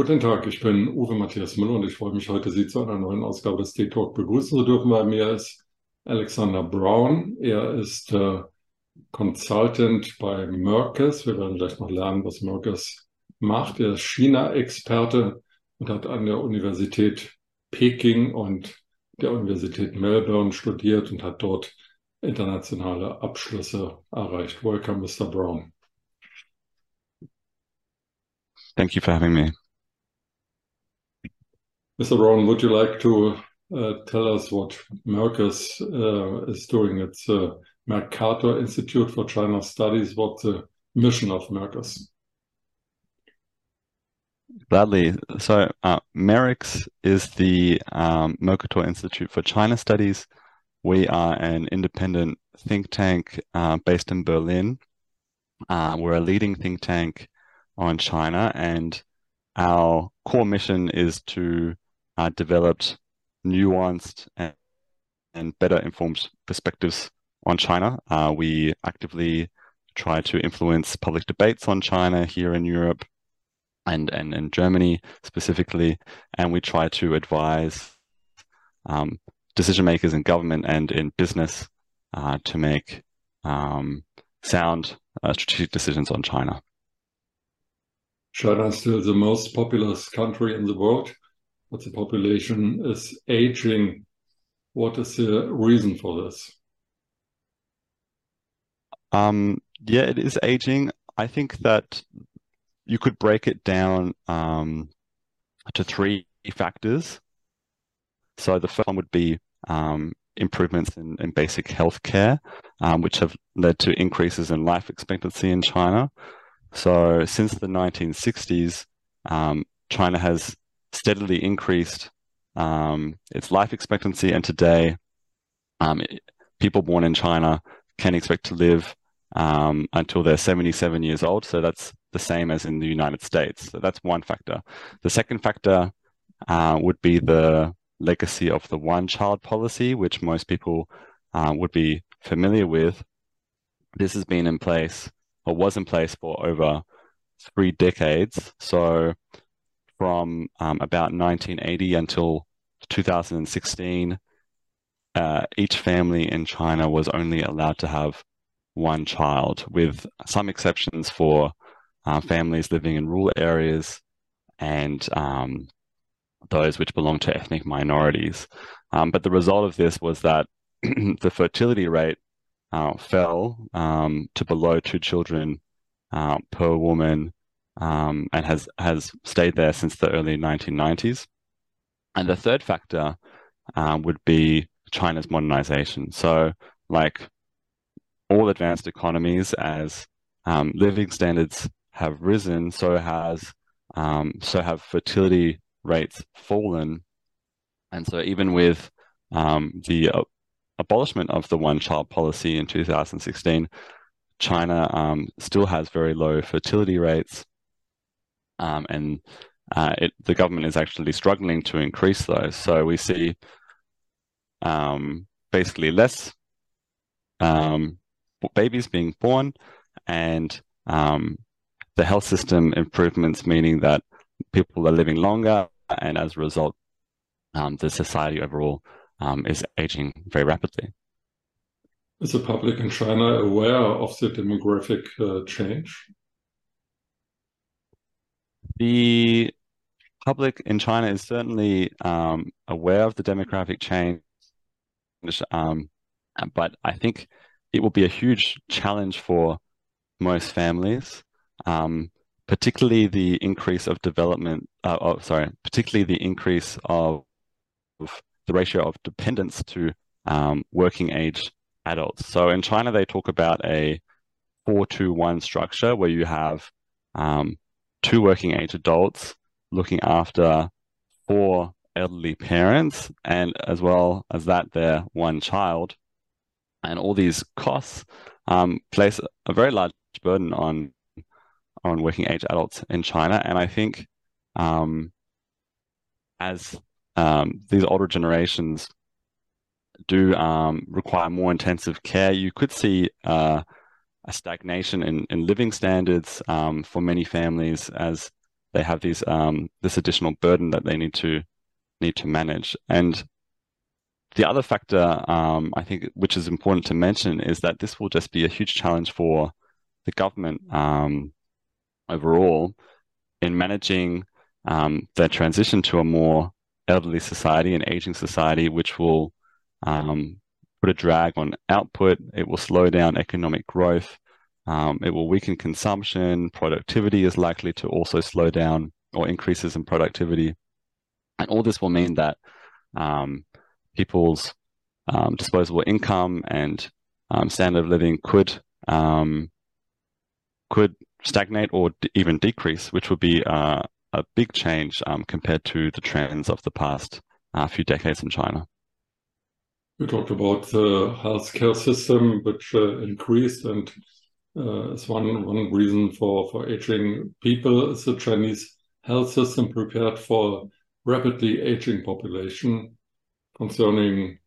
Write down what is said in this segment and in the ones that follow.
Guten Tag, ich bin Uwe Matthias Müller und ich freue mich heute, Sie zu einer neuen Ausgabe des D-Talk begrüßen zu dürfen. Bei mir ist Alexander Brown. Er ist äh, Consultant bei Merckes. Wir werden gleich noch lernen, was Merckes macht. Er ist China-Experte und hat an der Universität Peking und der Universität Melbourne studiert und hat dort internationale Abschlüsse erreicht. Welcome, Mr. Brown. Thank you for having me. Mr. Brown, would you like to uh, tell us what MERICS uh, is doing? It's Mercator Institute for China Studies. What's the mission of MERICS? Gladly. So, uh, is the um, Mercator Institute for China Studies. We are an independent think tank uh, based in Berlin. Uh, we're a leading think tank on China, and our core mission is to uh, developed nuanced and, and better informed perspectives on China. Uh, we actively try to influence public debates on China here in Europe and, and in Germany specifically, and we try to advise um, decision makers in government and in business uh, to make um, sound uh, strategic decisions on China. China is still the most populous country in the world but the population is aging. What is the reason for this? Um, yeah, it is aging. I think that you could break it down um, to three factors. So the first one would be um, improvements in, in basic health care, um, which have led to increases in life expectancy in China. So since the 1960s, um, China has steadily increased um, its life expectancy, and today, um, people born in China can expect to live um, until they're 77 years old. So that's the same as in the United States. So that's one factor. The second factor uh, would be the legacy of the one child policy, which most people uh, would be familiar with. This has been in place or was in place for over three decades. So from um, about 1980 until 2016, uh, each family in China was only allowed to have one child, with some exceptions for uh, families living in rural areas and um, those which belong to ethnic minorities. Um, but the result of this was that the fertility rate uh, fell um, to below two children uh, per woman um, and has has stayed there since the early 1990s. And the third factor um, would be China's modernization. So, like all advanced economies, as um, living standards have risen, so has um, so have fertility rates fallen. And so, even with um, the uh, abolishment of the one-child policy in 2016, China um, still has very low fertility rates um, and uh, it, the government is actually struggling to increase those. So we see um, basically less um, babies being born, and um, the health system improvements, meaning that people are living longer, and as a result, um, the society overall um, is aging very rapidly. Is the public in China aware of the demographic uh, change? The public in China is certainly um, aware of the demographic change, um, but I think it will be a huge challenge for most families, um, particularly the increase of development. Uh, oh, sorry, particularly the increase of, of the ratio of dependence to um, working age adults. So in China, they talk about a four to one structure where you have um, two working age adults looking after four elderly parents, and as well as that, their one child. And all these costs um, place a very large burden on on working age adults in China. And I think um, as um, these older generations do um, require more intensive care, you could see uh, a stagnation in, in living standards um, for many families as they have these um, this additional burden that they need to need to manage. And the other factor um, I think which is important to mention is that this will just be a huge challenge for the government um, overall in managing um, the transition to a more elderly society and aging society, which will um, put a drag on output. It will slow down economic growth. Um, it will weaken consumption. Productivity is likely to also slow down or increases in productivity. And all this will mean that um, people's um, disposable income and um, standard of living could um, could stagnate or even decrease, which would be uh, a big change um, compared to the trends of the past uh, few decades in China. You talked about the healthcare system, which uh, increased, and uh, is one one reason for for aging people. Is the Chinese health system prepared for rapidly aging population concerning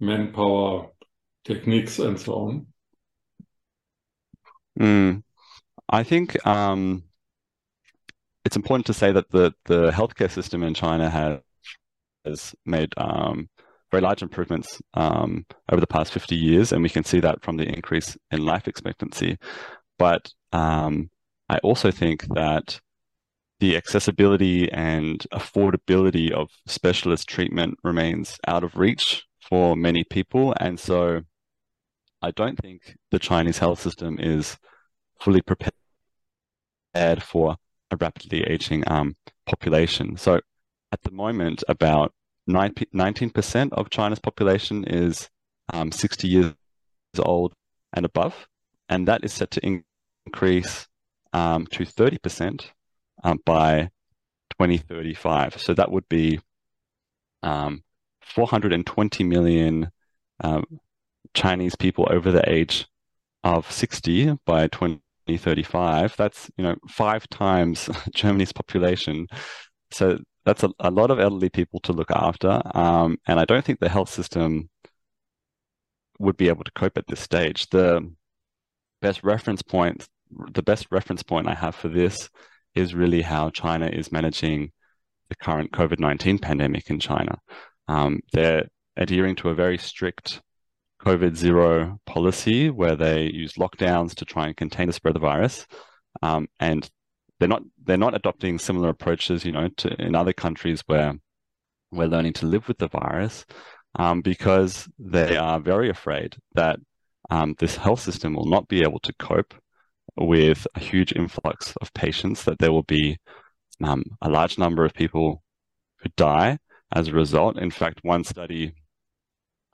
manpower, techniques, and so on? Mm, I think um, it's important to say that the the healthcare system in China has has made um, very large improvements um, over the past 50 years, and we can see that from the increase in life expectancy. But um, I also think that the accessibility and affordability of specialist treatment remains out of reach for many people. And so I don't think the Chinese health system is fully prepared for a rapidly aging um, population. So at the moment, about 19% of China's population is um, 60 years old and above, and that is set to increase um, to 30% um, by 2035. So that would be um, 420 million um, Chinese people over the age of 60 by 2035. That's you know five times Germany's population. So that's a, a lot of elderly people to look after. Um, and I don't think the health system would be able to cope at this stage. The best reference point, the best reference point I have for this is really how China is managing the current COVID 19 pandemic in China. Um, they're adhering to a very strict COVID zero policy where they use lockdowns to try and contain the spread of the virus. Um, and they're not they're not adopting similar approaches, you know, to in other countries where we're learning to live with the virus, um, because they are very afraid that um, this health system will not be able to cope with a huge influx of patients. That there will be um, a large number of people who die as a result. In fact, one study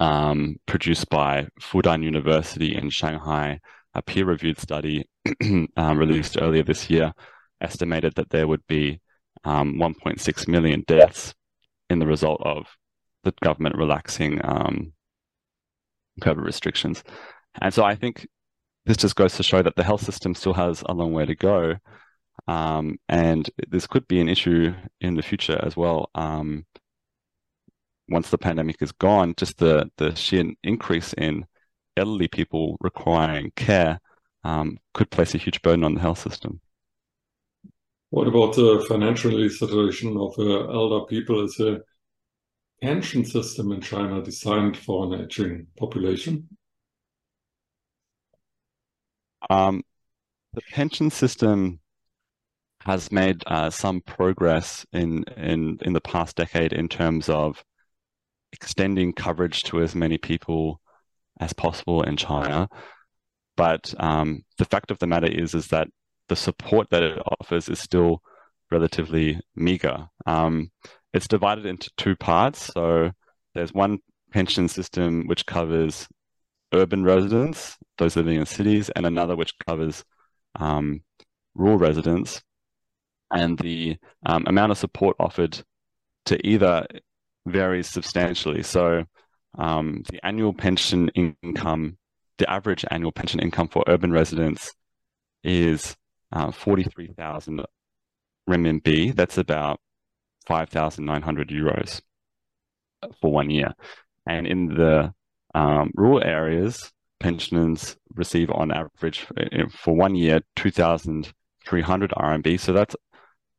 um, produced by Fudan University in Shanghai, a peer-reviewed study um, released earlier this year, estimated that there would be um, 1.6 million deaths in the result of the government relaxing um, COVID restrictions. And so I think this just goes to show that the health system still has a long way to go. Um, and this could be an issue in the future as well. Um, once the pandemic is gone, just the, the sheer increase in elderly people requiring care um, could place a huge burden on the health system. What about the financial situation of uh, elder people? Is a pension system in China designed for an aging population? Um, the pension system has made uh, some progress in, in in the past decade in terms of extending coverage to as many people as possible in China. But um, the fact of the matter is, is that the support that it offers is still relatively meager. Um, it's divided into two parts. So there's one pension system which covers urban residents, those living in cities, and another which covers um, rural residents. And the um, amount of support offered to either varies substantially. So um, the annual pension income, the average annual pension income for urban residents is uh, 43,000 renminbi. That's about 5,900 euros for one year. And in the um, rural areas, pensioners receive on average uh, for one year 2,300 RMB. So that's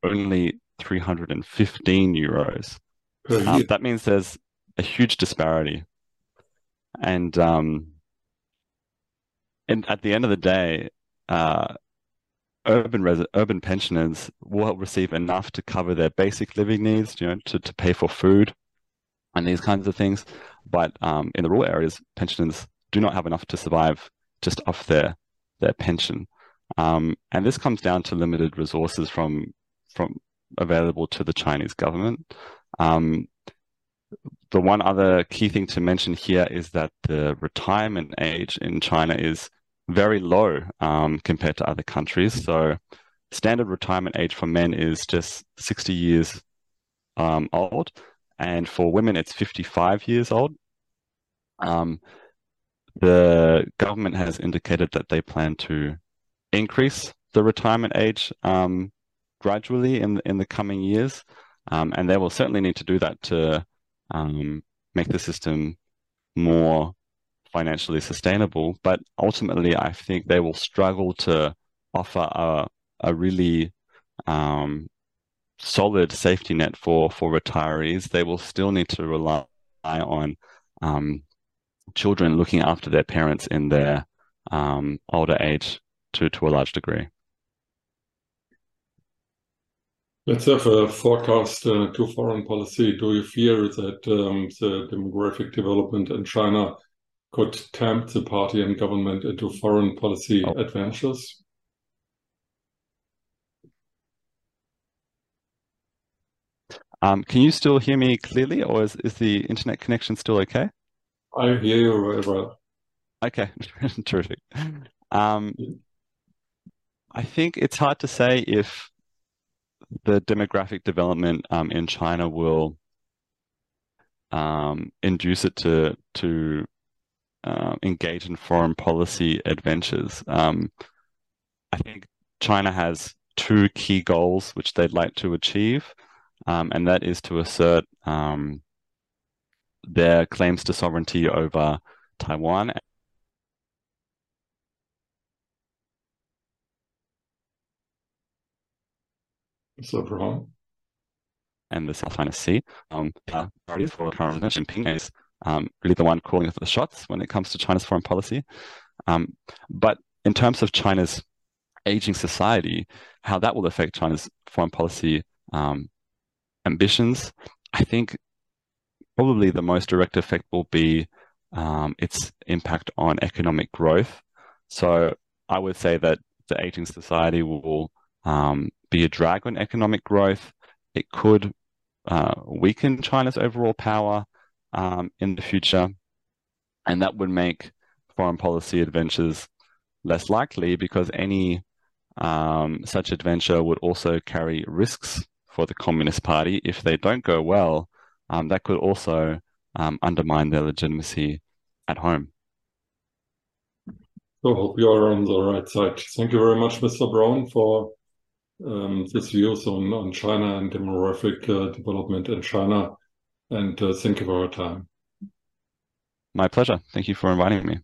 only 315 euros. Um, that means there's a huge disparity. And um, and at the end of the day, uh, urban res urban pensioners will receive enough to cover their basic living needs, you know, to, to pay for food and these kinds of things. But um, in the rural areas, pensioners do not have enough to survive just off their their pension. Um, and this comes down to limited resources from from available to the Chinese government. Um, the one other key thing to mention here is that the retirement age in China is very low um, compared to other countries. So, standard retirement age for men is just 60 years um, old, and for women, it's 55 years old. Um, the government has indicated that they plan to increase the retirement age um, gradually in in the coming years, um, and they will certainly need to do that to um, make the system more financially sustainable. But ultimately, I think they will struggle to offer a a really um, solid safety net for for retirees. They will still need to rely on um, children looking after their parents in their um, older age to to a large degree. Let's have a forecast uh, to foreign policy. Do you fear that um, the demographic development in China could tempt the party and government into foreign policy Oh. adventures? Um, can you still hear me clearly, or is, is the internet connection still okay? I hear you very well. Okay, terrific. Um, I think it's hard to say if the demographic development um, in China will um, induce it to to uh, engage in foreign policy adventures. Um, I think China has two key goals which they'd like to achieve, um, and that is to assert um, their claims to sovereignty over Taiwan and the South China Sea. Um, uh, for current Jinping is um, really the one calling for the shots when it comes to China's foreign policy. Um, but in terms of China's aging society, how that will affect China's foreign policy um, ambitions, I think probably the most direct effect will be um, its impact on economic growth. So I would say that the aging society will um, be a drag on economic growth. It could uh, weaken China's overall power um, in the future, and that would make foreign policy adventures less likely because any um, such adventure would also carry risks for the Communist Party. If they don't go well, um, that could also um, undermine their legitimacy at home. So hope you are on the right side. Thank you very much, Mr. Brown, for um, this views on, on China and demographic uh, development in China. And uh, thank you for your time. My pleasure. Thank you for inviting me.